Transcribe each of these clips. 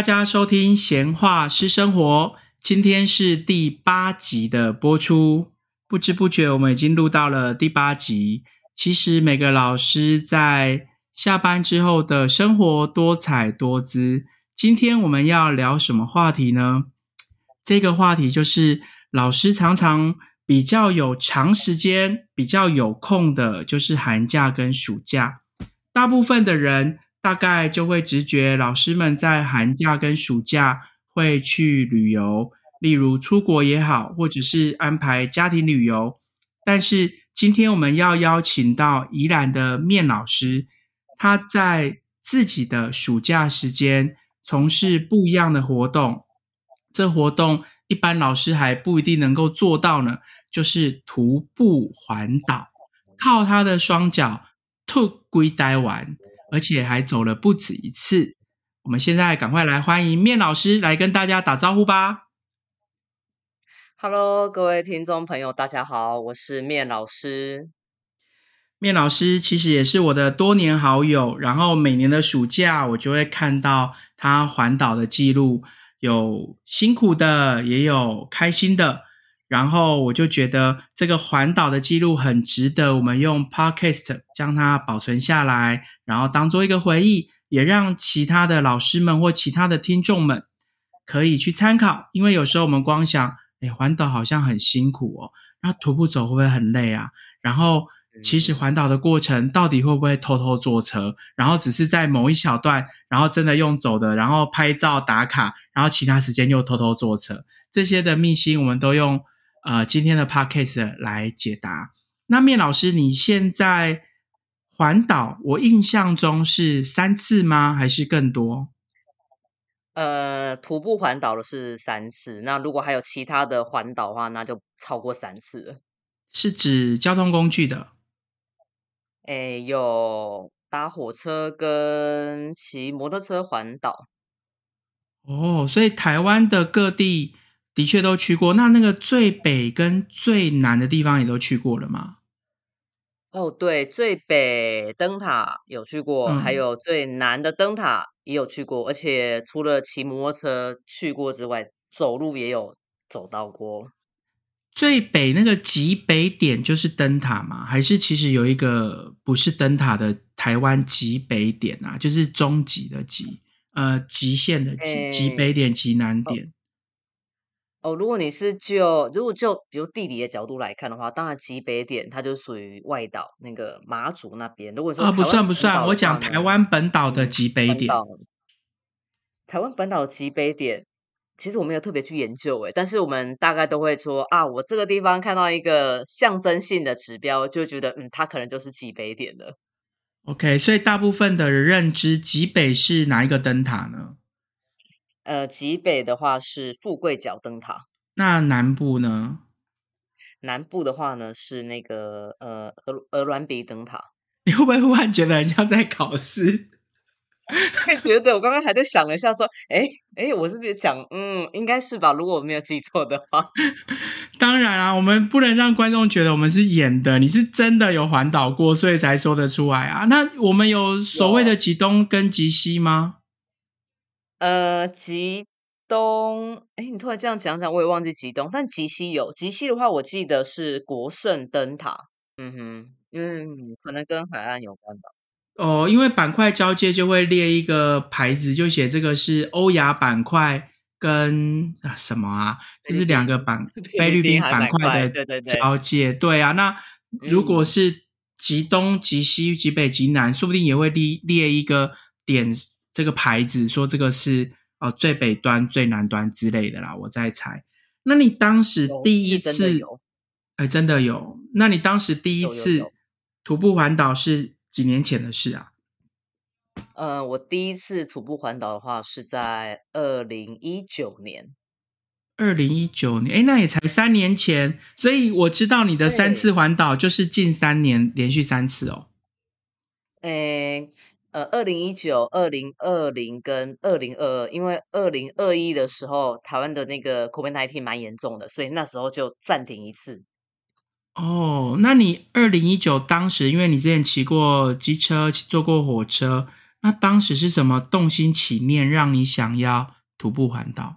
大家收听闲话私生活，今天是第八集的播出。不知不觉，我们已经录到了第八集。其实每个老师在下班之后的生活多彩多姿。今天我们要聊什么话题呢？这个话题就是老师常常比较有长时间、比较有空的，就是寒假跟暑假。大部分的人。大概就会直觉，老师们在寒假跟暑假会去旅游，例如出国也好，或者是安排家庭旅游。但是今天我们要邀请到宜兰的面老师，他在自己的暑假时间从事不一样的活动。这活动一般老师还不一定能够做到呢，就是徒步环岛，靠他的双脚吐龟呆玩。而且还走了不止一次。我们现在赶快来欢迎面老师来跟大家打招呼吧。Hello，各位听众朋友，大家好，我是面老师。面老师其实也是我的多年好友，然后每年的暑假我就会看到他环岛的记录，有辛苦的，也有开心的。然后我就觉得这个环岛的记录很值得我们用 podcast 将它保存下来，然后当做一个回忆，也让其他的老师们或其他的听众们可以去参考。因为有时候我们光想，哎，环岛好像很辛苦哦，然后徒步走会不会很累啊？然后其实环岛的过程到底会不会偷偷坐车？然后只是在某一小段，然后真的用走的，然后拍照打卡，然后其他时间又偷偷坐车，这些的秘辛我们都用。呃，今天的 podcast 来解答。那面老师，你现在环岛，我印象中是三次吗？还是更多？呃，徒步环岛的是三次。那如果还有其他的环岛的话，那就超过三次了。是指交通工具的？哎，有搭火车跟骑摩托车环岛。哦，所以台湾的各地。的确都去过，那那个最北跟最南的地方也都去过了吗？哦，对，最北灯塔有去过，还有最南的灯塔也有去过，而且除了骑摩托车去过之外，走路也有走到过。最北那个极北点就是灯塔吗？还是其实有一个不是灯塔的台湾极北点啊？就是终极的极，呃，极限的极，极北点、极南点。哦，如果你是就如果就比如地理的角度来看的话，当然极北点它就属于外岛那个马祖那边。如果说啊不算不算，我讲台湾本岛的极北点。台湾本岛极北点，其实我没有特别去研究诶，但是我们大概都会说啊，我这个地方看到一个象征性的指标，就觉得嗯，它可能就是极北点了。OK，所以大部分的认知极北是哪一个灯塔呢？呃，极北的话是富贵角灯塔，那南部呢？南部的话呢是那个呃鹅鹅銮鼻灯塔。你会不会忽然觉得很像在考试？会 觉得我刚刚还在想了一下，说，哎哎，我是不是讲，嗯，应该是吧？如果我没有记错的话。当然啊，我们不能让观众觉得我们是演的，你是真的有环岛过，所以才说得出来啊。那我们有所谓的极东跟极西吗？呃，极东，哎，你突然这样讲讲，我也忘记极东，但极西有。极西的话，我记得是国盛灯塔。嗯哼，嗯，可能跟海岸有关吧。哦，因为板块交界就会列一个牌子，就写这个是欧亚板块跟什么啊？就是两个板菲律宾板块的交界。对啊，那如果是极东、极西、极北、极南，说不定也会列列一个点。这个牌子说这个是哦最北端最南端之类的啦，我在猜。那你当时第一次，哎，真的有？那你当时第一次徒步环岛是几年前的事啊？呃，我第一次徒步环岛的话是在二零一九年。二零一九年，哎，那也才三年前。所以我知道你的三次环岛就是近三年连续三次哦。哎。呃，二零一九、二零二零跟二零二二，因为二零二一的时候，台湾的那个 COVID-19 蛮严重的，所以那时候就暂停一次。哦，那你二零一九当时，因为你之前骑过机车、坐过火车，那当时是什么动心起念，让你想要徒步环岛？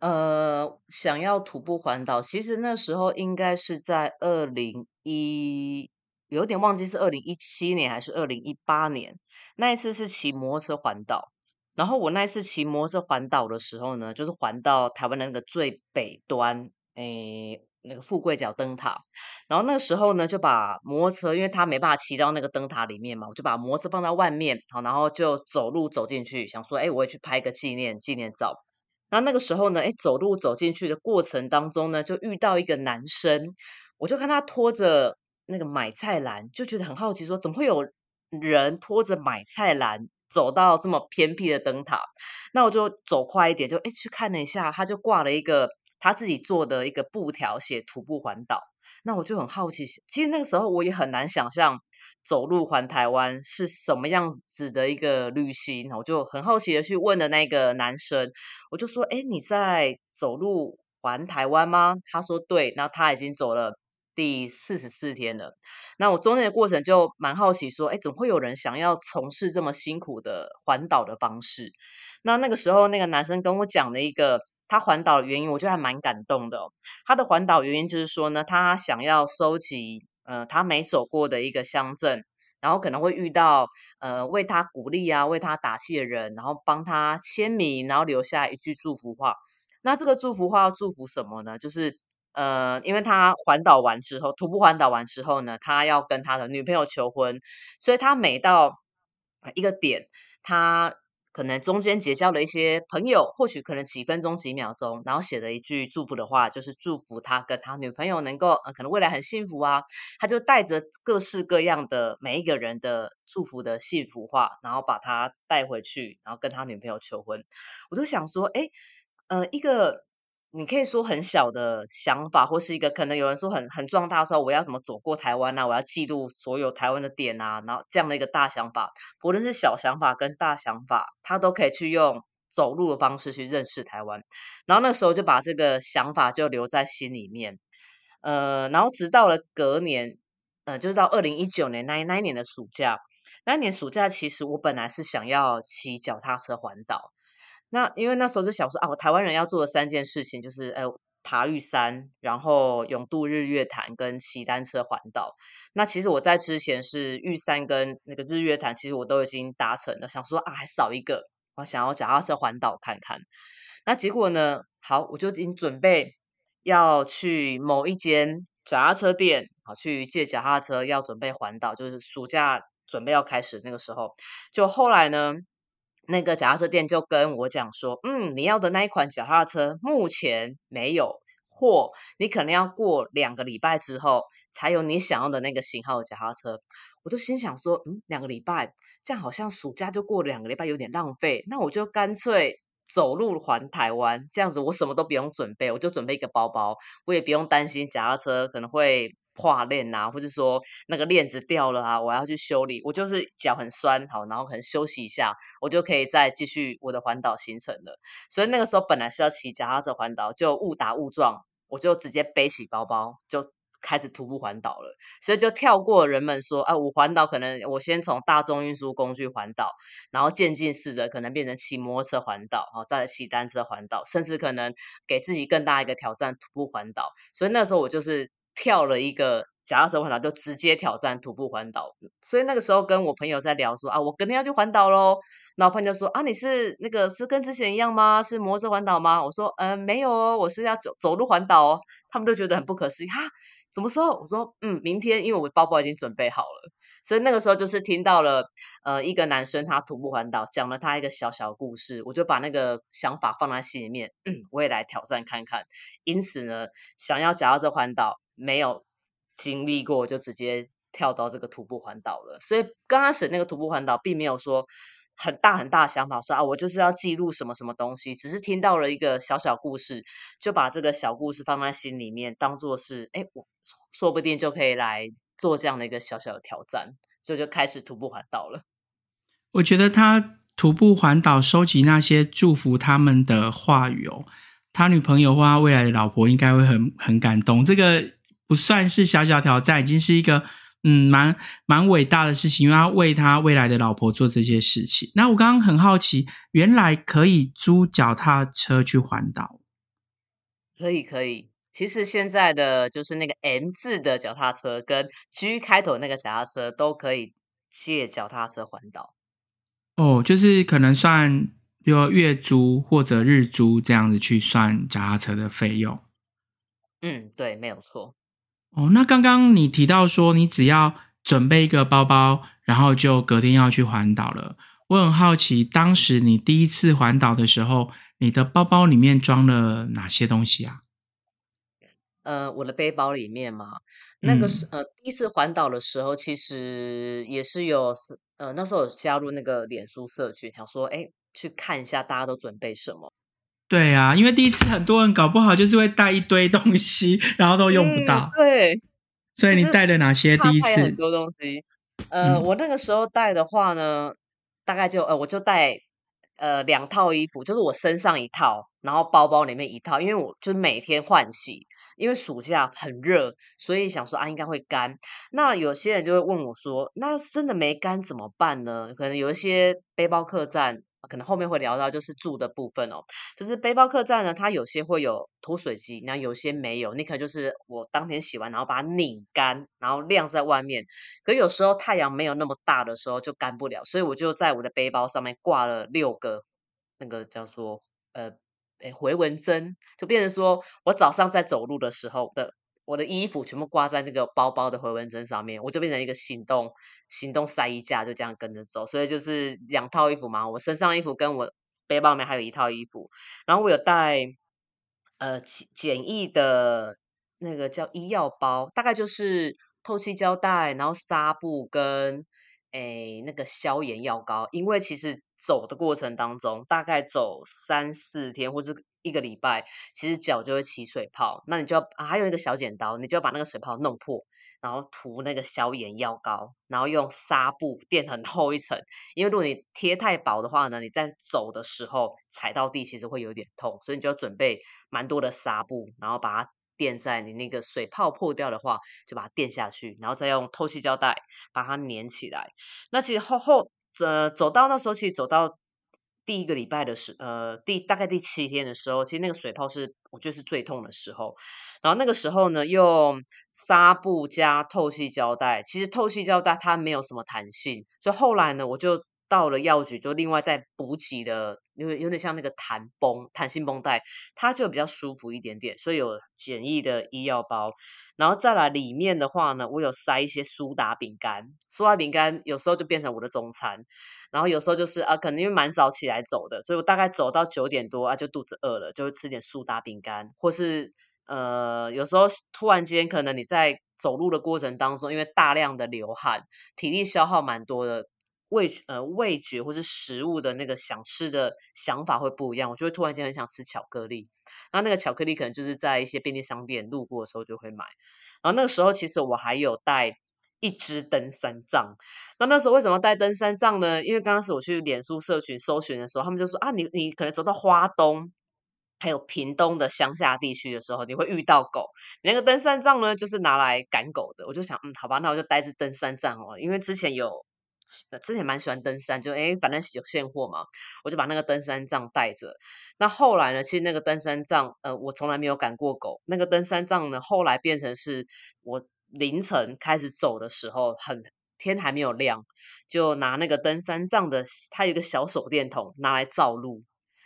呃，想要徒步环岛，其实那时候应该是在二零一，有点忘记是二零一七年还是二零一八年。那一次是骑摩托车环岛，然后我那一次骑摩托车环岛的时候呢，就是环到台湾的那个最北端，诶，那个富贵角灯塔。然后那个时候呢，就把摩托车，因为他没办法骑到那个灯塔里面嘛，我就把摩托车放在外面，好，然后就走路走进去，想说，哎，我也去拍个纪念纪念照。那那个时候呢，哎，走路走进去的过程当中呢，就遇到一个男生，我就看他拖着那个买菜篮，就觉得很好奇，说怎么会有人拖着买菜篮走到这么偏僻的灯塔？那我就走快一点，就哎去看了一下，他就挂了一个他自己做的一个布条，写徒步环岛。那我就很好奇，其实那个时候我也很难想象。走路环台湾是什么样子的一个旅行？我就很好奇的去问的那个男生，我就说：“哎，你在走路环台湾吗？”他说：“对。”那他已经走了第四十四天了。那我中间的过程就蛮好奇，说：“哎，怎么会有人想要从事这么辛苦的环岛的方式？”那那个时候，那个男生跟我讲了一个他环岛的原因，我觉得还蛮感动的。他的环岛原因就是说呢，他想要收集。呃，他没走过的一个乡镇，然后可能会遇到呃为他鼓励啊、为他打气的人，然后帮他签名，然后留下一句祝福话。那这个祝福话要祝福什么呢？就是呃，因为他环岛完之后，徒步环岛完之后呢，他要跟他的女朋友求婚，所以他每到一个点，他。可能中间结交了一些朋友，或许可能几分钟、几秒钟，然后写了一句祝福的话，就是祝福他跟他女朋友能够，呃，可能未来很幸福啊。他就带着各式各样的每一个人的祝福的幸福话，然后把他带回去，然后跟他女朋友求婚。我都想说，哎，呃，一个。你可以说很小的想法，或是一个可能有人说很很壮大的时候，我要怎么走过台湾啊？我要记录所有台湾的点啊，然后这样的一个大想法，不论是小想法跟大想法，他都可以去用走路的方式去认识台湾。然后那时候就把这个想法就留在心里面，呃，然后直到了隔年，呃，就是到二零一九年那那一年的暑假，那一年暑假其实我本来是想要骑脚踏车环岛。那因为那时候就想说啊，我台湾人要做的三件事情就是，呃，爬玉山，然后永渡日月潭，跟骑单车环岛。那其实我在之前是玉山跟那个日月潭，其实我都已经达成了。想说啊，还少一个，我想要脚踏车环岛看看。那结果呢，好，我就已经准备要去某一间脚踏车店，好去借脚踏车，要准备环岛，就是暑假准备要开始那个时候。就后来呢。那个脚踏车店就跟我讲说，嗯，你要的那一款脚踏车目前没有货，你可能要过两个礼拜之后才有你想要的那个型号的脚踏车。我都心想说，嗯，两个礼拜，这样好像暑假就过两个礼拜，有点浪费。那我就干脆走路环台湾，这样子我什么都不用准备，我就准备一个包包，我也不用担心脚踏车可能会。跨链啊，或者说那个链子掉了啊，我要去修理。我就是脚很酸，好，然后可能休息一下，我就可以再继续我的环岛行程了。所以那个时候本来是要骑脚踏车环岛，就误打误撞，我就直接背起包包就开始徒步环岛了。所以就跳过人们说啊，我环岛可能我先从大众运输工具环岛，然后渐进式的可能变成骑摩托车环岛，然后再骑单车环岛，甚至可能给自己更大一个挑战，徒步环岛。所以那时候我就是。跳了一个脚踏车环岛，就直接挑战徒步环岛。所以那个时候跟我朋友在聊说啊，我肯定要去环岛喽。然后朋友就说啊，你是那个是跟之前一样吗？是摩托车环岛吗？我说嗯，没有哦，我是要走走路环岛哦。他们就觉得很不可思议哈，什么时候？我说嗯，明天，因为我包包已经准备好了。所以那个时候就是听到了呃一个男生他徒步环岛，讲了他一个小小故事，我就把那个想法放在心里面，嗯，我也来挑战看看。因此呢，想要脚踏车环岛。没有经历过，就直接跳到这个徒步环岛了。所以刚开始那个徒步环岛，并没有说很大很大的想法，说啊，我就是要记录什么什么东西。只是听到了一个小小故事，就把这个小故事放在心里面，当做是，哎，我说不定就可以来做这样的一个小小的挑战，所以就开始徒步环岛了。我觉得他徒步环岛，收集那些祝福他们的话语哦，他女朋友或他未来的老婆应该会很很感动。这个。不算是小小挑战，已经是一个嗯，蛮蛮伟大的事情，因为他为他未来的老婆做这些事情。那我刚刚很好奇，原来可以租脚踏车去环岛？可以，可以。其实现在的就是那个 M 字的脚踏车跟 G 开头那个脚踏车都可以借脚踏车环岛。哦，就是可能算，比如月租或者日租这样子去算脚踏车的费用。嗯，对，没有错。哦，那刚刚你提到说，你只要准备一个包包，然后就隔天要去环岛了。我很好奇，当时你第一次环岛的时候，你的包包里面装了哪些东西啊？呃，我的背包里面嘛，那个是呃，第一次环岛的时候，其实也是有是呃，那时候有加入那个脸书社群，想说，哎，去看一下大家都准备什么。对啊，因为第一次很多人搞不好就是会带一堆东西，然后都用不到。对，所以你带了哪些？第一次很多东西。呃，我那个时候带的话呢，大概就呃，我就带呃两套衣服，就是我身上一套，然后包包里面一套，因为我就是每天换洗。因为暑假很热，所以想说啊，应该会干。那有些人就会问我说：“那真的没干怎么办呢？”可能有一些背包客栈，可能后面会聊到就是住的部分哦。就是背包客栈呢，它有些会有脱水机，那有些没有。你可能就是我当天洗完，然后把它拧干，然后晾在外面。可有时候太阳没有那么大的时候就干不了，所以我就在我的背包上面挂了六个那个叫做呃。哎，回纹针就变成说，我早上在走路的时候的我的衣服全部挂在那个包包的回纹针上面，我就变成一个行动行动晒衣架，就这样跟着走。所以就是两套衣服嘛，我身上衣服跟我背包里面还有一套衣服，然后我有带呃简易的那个叫医药包，大概就是透气胶带，然后纱布跟。诶，那个消炎药膏，因为其实走的过程当中，大概走三四天或是一个礼拜，其实脚就会起水泡。那你就要还有一个小剪刀，你就要把那个水泡弄破，然后涂那个消炎药膏，然后用纱布垫很厚一层。因为如果你贴太薄的话呢，你在走的时候踩到地，其实会有点痛，所以你就要准备蛮多的纱布，然后把它。垫在你那个水泡破掉的话，就把它垫下去，然后再用透气胶带把它粘起来。那其实后后呃走到那时候，其实走到第一个礼拜的时，呃第大概第七天的时候，其实那个水泡是我觉得是最痛的时候。然后那个时候呢，用纱布加透气胶带，其实透气胶带它没有什么弹性，所以后来呢，我就。到了药局，就另外再补给的，因为有点像那个弹绷、弹性绷带，它就比较舒服一点点，所以有简易的医药包。然后再来里面的话呢，我有塞一些苏打饼干，苏打饼干有时候就变成我的中餐。然后有时候就是啊，可能因为蛮早起来走的，所以我大概走到九点多啊，就肚子饿了，就会吃点苏打饼干，或是呃，有时候突然间可能你在走路的过程当中，因为大量的流汗，体力消耗蛮多的。味呃味觉或是食物的那个想吃的想法会不一样，我就会突然间很想吃巧克力，然后那个巧克力可能就是在一些便利商店路过的时候就会买，然后那个时候其实我还有带一支登山杖，那那时候为什么带登山杖呢？因为刚开始我去脸书社群搜寻的时候，他们就说啊，你你可能走到花东还有屏东的乡下地区的时候，你会遇到狗，你那个登山杖呢就是拿来赶狗的，我就想嗯好吧，那我就带支登山杖哦，因为之前有。之前蛮喜欢登山，就哎，反正有现货嘛，我就把那个登山杖带着。那后来呢，其实那个登山杖，呃，我从来没有赶过狗。那个登山杖呢，后来变成是我凌晨开始走的时候，很天还没有亮，就拿那个登山杖的，它有一个小手电筒拿来照路。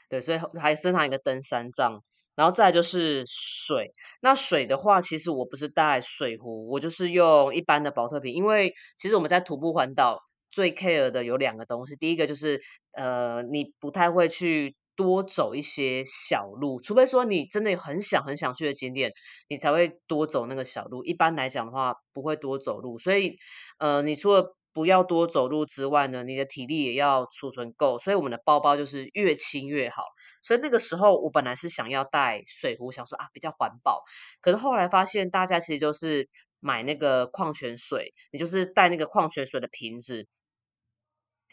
对，所以还身上一个登山杖，然后再就是水。那水的话，其实我不是带水壶，我就是用一般的保特瓶，因为其实我们在徒步环岛。最 care 的有两个东西，第一个就是呃，你不太会去多走一些小路，除非说你真的很想很想去的景点，你才会多走那个小路。一般来讲的话，不会多走路。所以呃，你除了不要多走路之外呢，你的体力也要储存够。所以我们的包包就是越轻越好。所以那个时候我本来是想要带水壶，想说啊比较环保，可是后来发现大家其实就是买那个矿泉水，你就是带那个矿泉水的瓶子。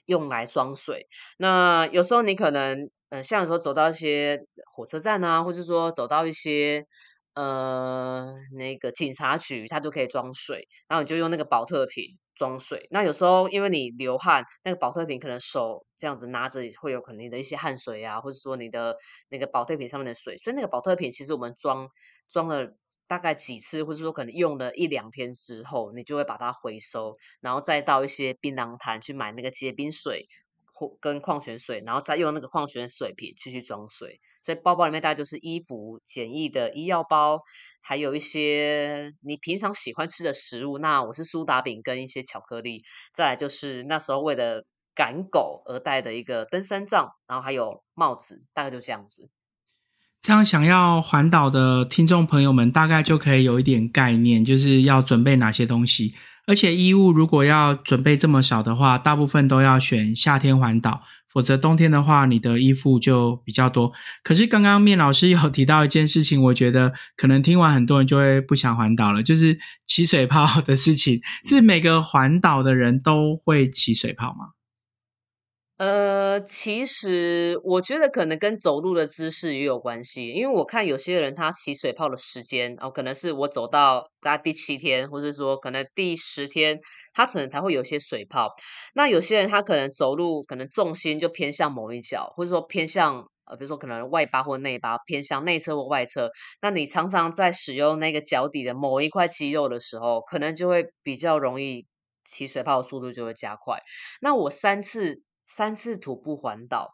用来装水，那有时候你可能，呃，像有时候走到一些火车站啊，或者说走到一些呃那个警察局，它就可以装水，然后你就用那个保特瓶装水。那有时候因为你流汗，那个保特瓶可能手这样子拿着会有可能的一些汗水啊，或者说你的那个保特瓶上面的水，所以那个保特瓶其实我们装装了大概几次，或者说可能用了一两天之后，你就会把它回收，然后再到一些槟榔摊去买那个结冰水或跟矿泉水，然后再用那个矿泉水瓶继续装水。所以包包里面大概就是衣服、简易的医药包，还有一些你平常喜欢吃的食物。那我是苏打饼跟一些巧克力，再来就是那时候为了赶狗而带的一个登山杖，然后还有帽子，大概就这样子。这样想要环岛的听众朋友们，大概就可以有一点概念，就是要准备哪些东西。而且衣物如果要准备这么少的话，大部分都要选夏天环岛。否则冬天的话，你的衣服就比较多。可是刚刚面老师有提到一件事情，我觉得可能听完很多人就会不想环岛了，就是起水泡的事情。是每个环岛的人都会起水泡吗？呃，其实我觉得可能跟走路的姿势也有关系，因为我看有些人他起水泡的时间哦，可能是我走到大概第七天，或者说可能第十天，他可能才会有些水泡。那有些人他可能走路可能重心就偏向某一脚，或者说偏向呃，比如说可能外八或内八，偏向内侧或外侧。那你常常在使用那个脚底的某一块肌肉的时候，可能就会比较容易起水泡的速度就会加快。那我三次。三次徒步环岛，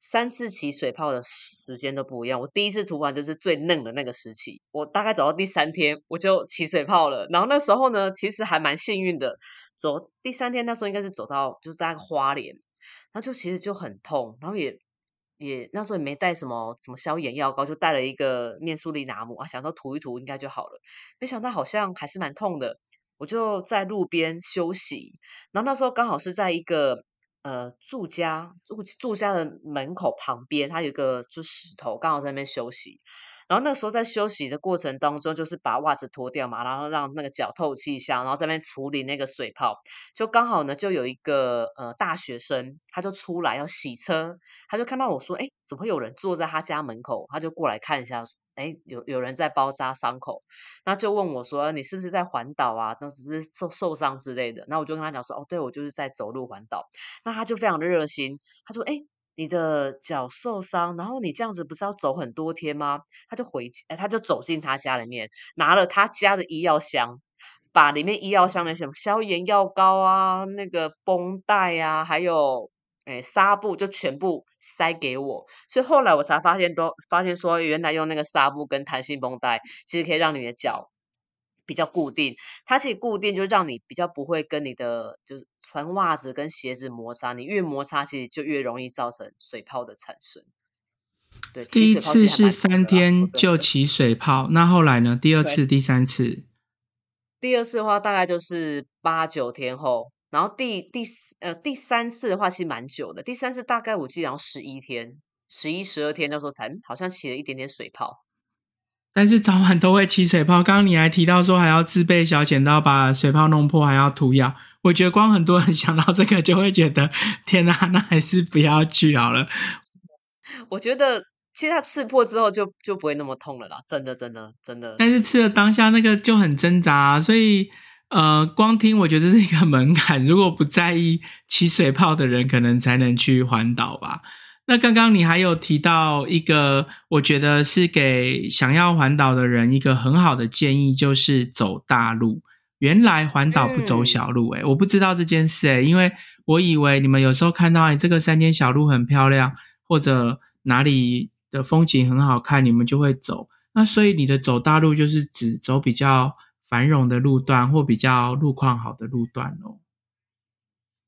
三次起水泡的时间都不一样。我第一次徒完就是最嫩的那个时期，我大概走到第三天我就起水泡了。然后那时候呢，其实还蛮幸运的，走第三天那时候应该是走到就是在花莲，然后就其实就很痛，然后也也那时候也没带什么什么消炎药膏，就带了一个面苏利拿姆啊，想说涂一涂应该就好了，没想到好像还是蛮痛的。我就在路边休息，然后那时候刚好是在一个。呃，住家住住家的门口旁边，它有一个就石头，刚好在那边休息。然后那时候在休息的过程当中，就是把袜子脱掉嘛，然后让那个脚透气一下，然后在那边处理那个水泡。就刚好呢，就有一个呃大学生，他就出来要洗车，他就看到我说：“哎，怎么会有人坐在他家门口？”他就过来看一下。哎，有有人在包扎伤口，那就问我说：“你是不是在环岛啊？那只是受受伤之类的。”那我就跟他讲说：“哦，对，我就是在走路环岛。”那他就非常的热心，他说：“哎，你的脚受伤，然后你这样子不是要走很多天吗？”他就回，哎，他就走进他家里面，拿了他家的医药箱，把里面医药箱的什么消炎药膏啊、那个绷带啊，还有。哎，纱布就全部塞给我，所以后来我才发现，都发现说，原来用那个纱布跟弹性绷带，其实可以让你的脚比较固定。它其实固定就让你比较不会跟你的就是穿袜子跟鞋子摩擦，你越摩擦，其实就越容易造成水泡的产生。对，第一次是三天就起水泡，那后来呢？第二次、第三次，第二次的话大概就是八九天后。然后第第呃第三次的话其实蛮久的，第三次大概我记得要十一天，十一十二天那时候才好像起了一点点水泡，但是早晚都会起水泡。刚刚你还提到说还要自备小剪刀把水泡弄破，还要涂药。我觉得光很多人 想到这个就会觉得天哪，那还是不要去好了。我觉得其实它刺破之后就就不会那么痛了啦，真的真的真的。但是刺了当下那个就很挣扎，所以。呃，光听我觉得是一个门槛。如果不在意起水泡的人，可能才能去环岛吧。那刚刚你还有提到一个，我觉得是给想要环岛的人一个很好的建议，就是走大路。原来环岛不走小路，诶我不知道这件事，诶因为我以为你们有时候看到，哎，这个山间小路很漂亮，或者哪里的风景很好看，你们就会走。那所以你的走大路就是指走比较。繁荣的路段或比较路况好的路段哦。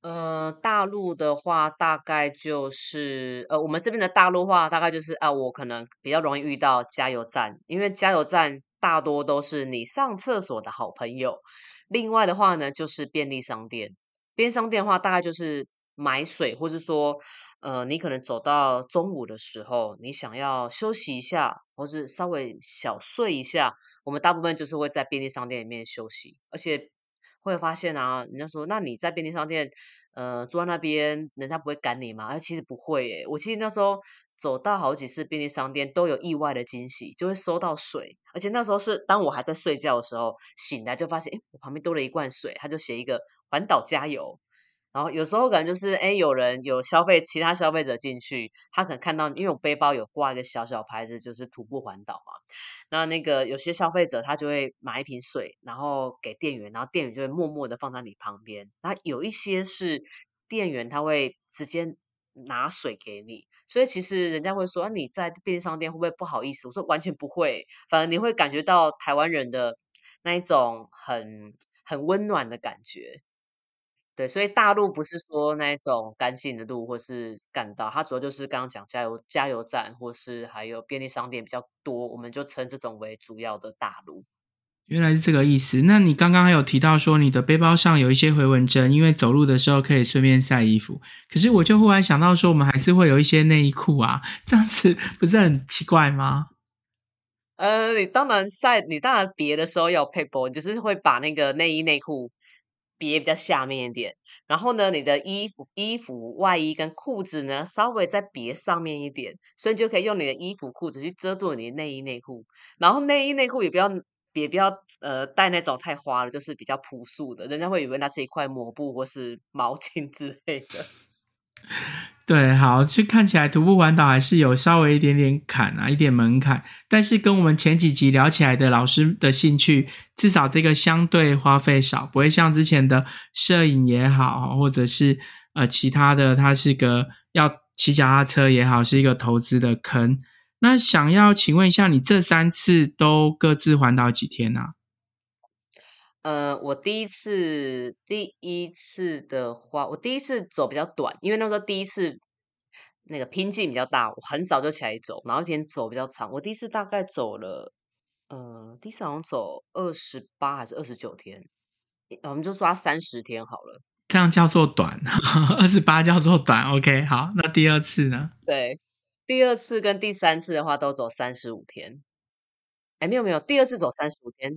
呃，大陆的话，大概就是呃，我们这边的大陆话，大概就是啊，我可能比较容易遇到加油站，因为加油站大多都是你上厕所的好朋友。另外的话呢，就是便利商店，便利商店的话，大概就是买水，或者说呃，你可能走到中午的时候，你想要休息一下，或是稍微小睡一下。我们大部分就是会在便利商店里面休息，而且会发现啊，人家说，那你在便利商店，呃，坐在那边，人家不会赶你吗？哎，其实不会诶。我其实那时候走到好几次便利商店，都有意外的惊喜，就会收到水。而且那时候是当我还在睡觉的时候，醒来就发现，哎，我旁边多了一罐水，他就写一个环岛加油。然后有时候可能就是，哎，有人有消费，其他消费者进去，他可能看到，因为我背包有挂一个小小牌子，就是徒步环岛嘛。那那个有些消费者他就会买一瓶水，然后给店员，然后店员就会默默的放在你旁边。那有一些是店员他会直接拿水给你，所以其实人家会说你在便利商店会不会不好意思？我说完全不会，反而你会感觉到台湾人的那一种很很温暖的感觉。对，所以大陆不是说那一种干净的路或是干道，它主要就是刚刚讲加油加油站，或是还有便利商店比较多，我们就称这种为主要的大路。原来是这个意思。那你刚刚还有提到说你的背包上有一些回纹针，因为走路的时候可以顺便晒衣服。可是我就忽然想到说，我们还是会有一些内衣裤啊，这样子不是很奇怪吗？呃，你当然晒，你当然别的时候要配包，就是会把那个内衣内裤。别比较下面一点，然后呢，你的衣服、衣服、外衣跟裤子呢，稍微再别上面一点，所以你就可以用你的衣服、裤子去遮住你的内衣内裤。然后内衣内裤也不要，也不要呃带那种太花了，就是比较朴素的，人家会以为那是一块抹布或是毛巾之类的。对，好，去看起来徒步环岛还是有稍微一点点坎啊，一点门槛。但是跟我们前几集聊起来的老师的兴趣，至少这个相对花费少，不会像之前的摄影也好，或者是呃其他的，它是个要骑脚踏车也好，是一个投资的坑。那想要请问一下，你这三次都各自环岛几天呢？呃，我第一次第一次的话，我第一次走比较短，因为那时候第一次那个拼劲比较大，我很早就起来走，然后一天走比较长。我第一次大概走了，呃，第一次好像走二十八还是二十九天，我们就说三十天好了。这样叫做短，二十八叫做短。OK，好，那第二次呢？对，第二次跟第三次的话都走三十五天。哎，没有没有，第二次走三十五天。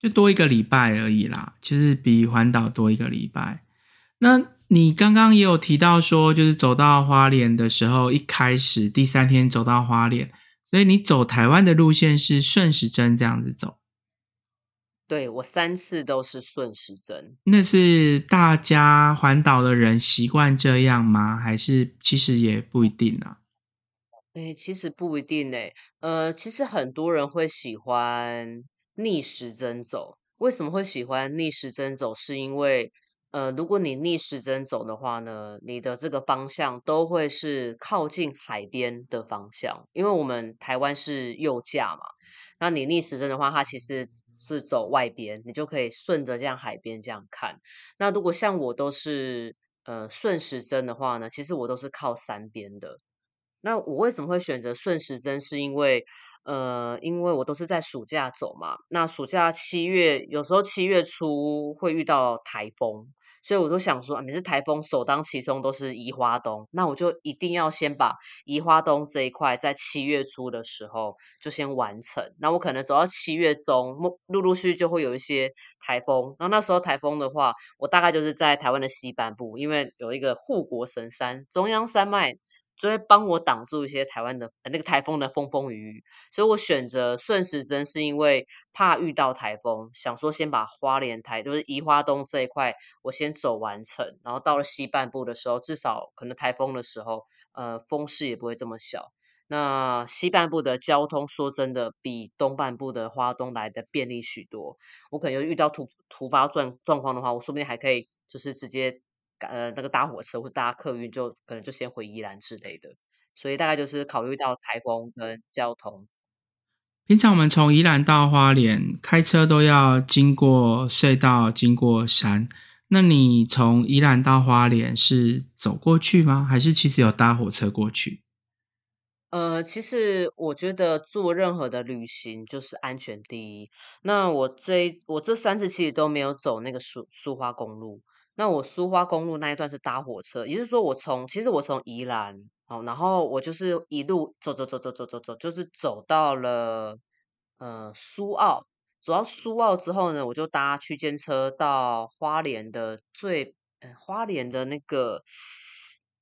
就多一个礼拜而已啦，其实比环岛多一个礼拜。那你刚刚也有提到说，就是走到花莲的时候，一开始第三天走到花莲，所以你走台湾的路线是顺时针这样子走。对我三次都是顺时针。那是大家环岛的人习惯这样吗？还是其实也不一定啊？哎，其实不一定诶。呃，其实很多人会喜欢。逆时针走，为什么会喜欢逆时针走？是因为，呃，如果你逆时针走的话呢，你的这个方向都会是靠近海边的方向，因为我们台湾是右驾嘛。那你逆时针的话，它其实是走外边，你就可以顺着这样海边这样看。那如果像我都是呃顺时针的话呢，其实我都是靠山边的。那我为什么会选择顺时针？是因为呃，因为我都是在暑假走嘛，那暑假七月有时候七月初会遇到台风，所以我都想说，每次台风首当其冲都是宜花东，那我就一定要先把宜花东这一块在七月初的时候就先完成。那我可能走到七月中，陆陆续续就会有一些台风，然后那时候台风的话，我大概就是在台湾的西半部，因为有一个护国神山中央山脉。就会帮我挡住一些台湾的呃那个台风的风风雨雨，所以我选择顺时针是因为怕遇到台风，想说先把花莲台就是宜花东这一块我先走完成，然后到了西半部的时候，至少可能台风的时候，呃，风势也不会这么小。那西半部的交通说真的比东半部的花东来的便利许多，我可能又遇到突突发状状况的话，我说不定还可以就是直接。呃，那个搭火车或搭客运，就可能就先回宜兰之类的，所以大概就是考虑到台风跟交通。平常我们从宜兰到花莲开车都要经过隧道、经过山，那你从宜兰到花莲是走过去吗？还是其实有搭火车过去？呃，其实我觉得做任何的旅行就是安全第一。那我这我这三次其实都没有走那个苏苏花公路。那我苏花公路那一段是搭火车，也就是说我从其实我从宜兰好，然后我就是一路走走走走走走走，就是走到了呃苏澳，走到苏澳之后呢，我就搭区间车到花莲的最呃，花莲的那个，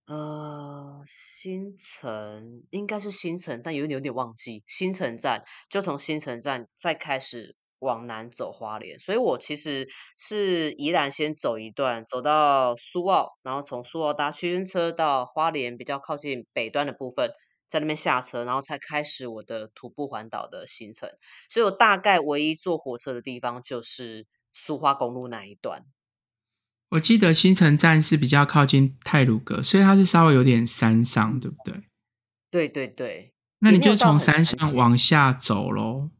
呃，新城应该是新城，但有点有点忘记新城站，就从新城站再开始往南走花莲，所以我其实是宜兰先走一段，走到苏澳，然后从苏澳搭区间车到花莲比较靠近北端的部分，在那边下车，然后才开始我的徒步环岛的行程。所以我大概唯一坐火车的地方就是苏花公路那一段。我记得新城站是比较靠近泰鲁阁，所以它是稍微有点山上，对不对？对对对，那你就从山上往下走喽。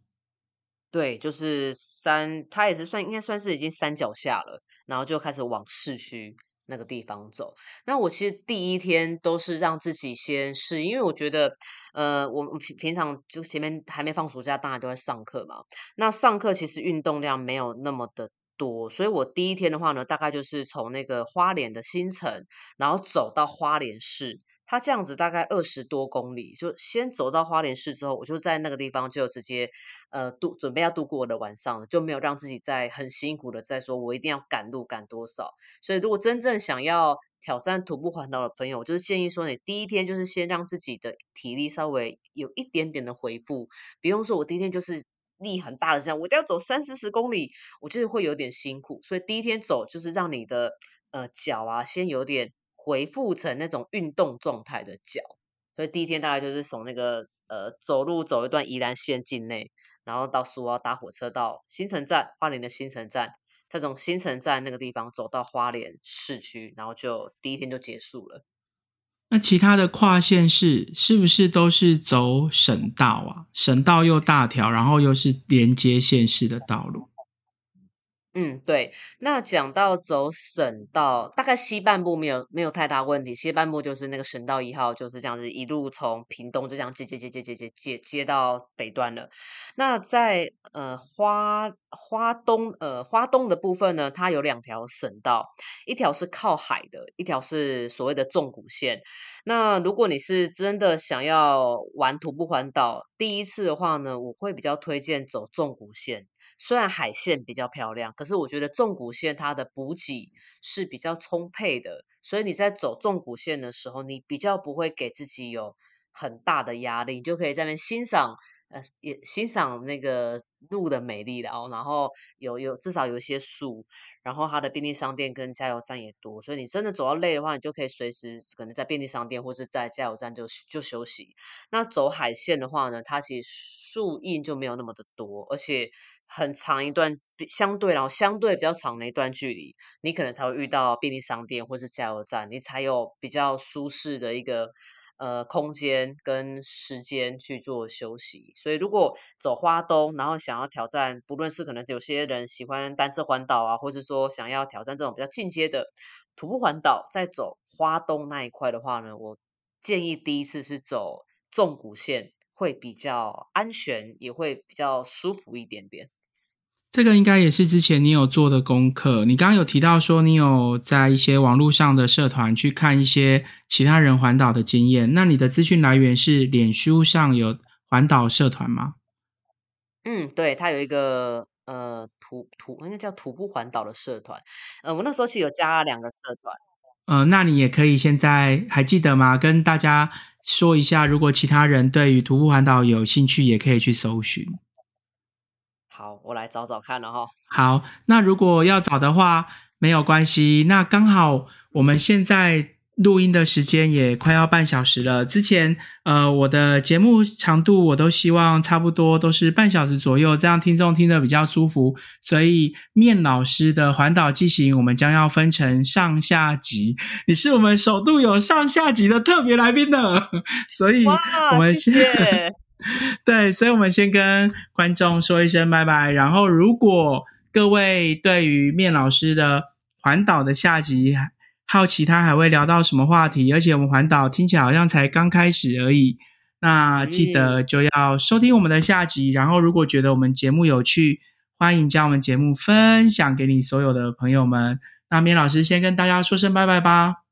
对，就是山，它也是算应该算是已经山脚下了，然后就开始往市区那个地方走。那我其实第一天都是让自己先试，因为我觉得，呃，我平平常就前面还没放暑假，当然都在上课嘛。那上课其实运动量没有那么的多，所以我第一天的话呢，大概就是从那个花莲的新城，然后走到花莲市。它这样子大概二十多公里，就先走到花莲市之后，我就在那个地方就直接呃度准备要度过我的晚上了，就没有让自己在很辛苦的在说我一定要赶路赶多少。所以如果真正想要挑战徒步环岛的朋友，我就是建议说，你第一天就是先让自己的体力稍微有一点点的回复，不用说我第一天就是力很大的这样，我一定要走三四十公里，我就是会有点辛苦。所以第一天走就是让你的呃脚啊先有点回复成那种运动状态的脚。所以第一天大概就是从那个呃走路走一段宜兰县境内，然后到苏澳搭火车到新城站，花莲的新城站，再从新城站那个地方走到花莲市区，然后就第一天就结束了。那其他的跨县市是不是都是走省道啊？省道又大条，然后又是连接县市的道路。嗯，对。那讲到走省道，大概西半部没有没有太大问题，西半部就是那个省道一号就是这样子一路从屏东就这样接接接接接接接到北端了。那在呃花花东呃花东的部分呢，它有两条省道，一条是靠海的，一条是所谓的纵谷线。那如果你是真的想要玩徒步环岛，第一次的话呢，我会比较推荐走纵谷线。虽然海线比较漂亮，可是我觉得纵谷线它的补给是比较充沛的，所以你在走纵谷线的时候，你比较不会给自己有很大的压力，你就可以在那边欣赏，呃，也欣赏那个路的美丽了哦。然后有有至少有一些树，然后它的便利商店跟加油站也多，所以你真的走到累的话，你就可以随时可能在便利商店或是在加油站就就休息。那走海线的话呢，它其实树荫就没有那么的多，而且。很长一段比相对然后相对比较长的一段距离，你可能才会遇到便利商店或是加油站，你才有比较舒适的一个呃空间跟时间去做休息。所以如果走花东，然后想要挑战，不论是可能有些人喜欢单车环岛啊，或是说想要挑战这种比较进阶的徒步环岛，在走花东那一块的话呢，我建议第一次是走纵谷线，会比较安全，也会比较舒服一点点。这个应该也是之前你有做的功课。你刚刚有提到说，你有在一些网络上的社团去看一些其他人环岛的经验。那你的资讯来源是脸书上有环岛社团吗？嗯，对，它有一个呃徒徒应该叫徒步环岛的社团。呃，我那时候其实有加了两个社团。呃，那你也可以现在还记得吗？跟大家说一下，如果其他人对于徒步环岛有兴趣，也可以去搜寻。好，我来找找看了哈。好，那如果要找的话，没有关系。那刚好我们现在录音的时间也快要半小时了。之前呃，我的节目长度我都希望差不多都是半小时左右，这样听众听得比较舒服。所以面老师的环岛记行，我们将要分成上下集。你是我们首度有上下集的特别来宾的，所以我们谢谢。对，所以，我们先跟观众说一声拜拜。然后，如果各位对于面老师的环岛的下集好奇，他还会聊到什么话题？而且，我们环岛听起来好像才刚开始而已。那记得就要收听我们的下集。然后，如果觉得我们节目有趣，欢迎将我们节目分享给你所有的朋友们。那面老师先跟大家说声拜拜吧，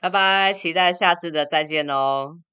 拜拜，期待下次的再见喽。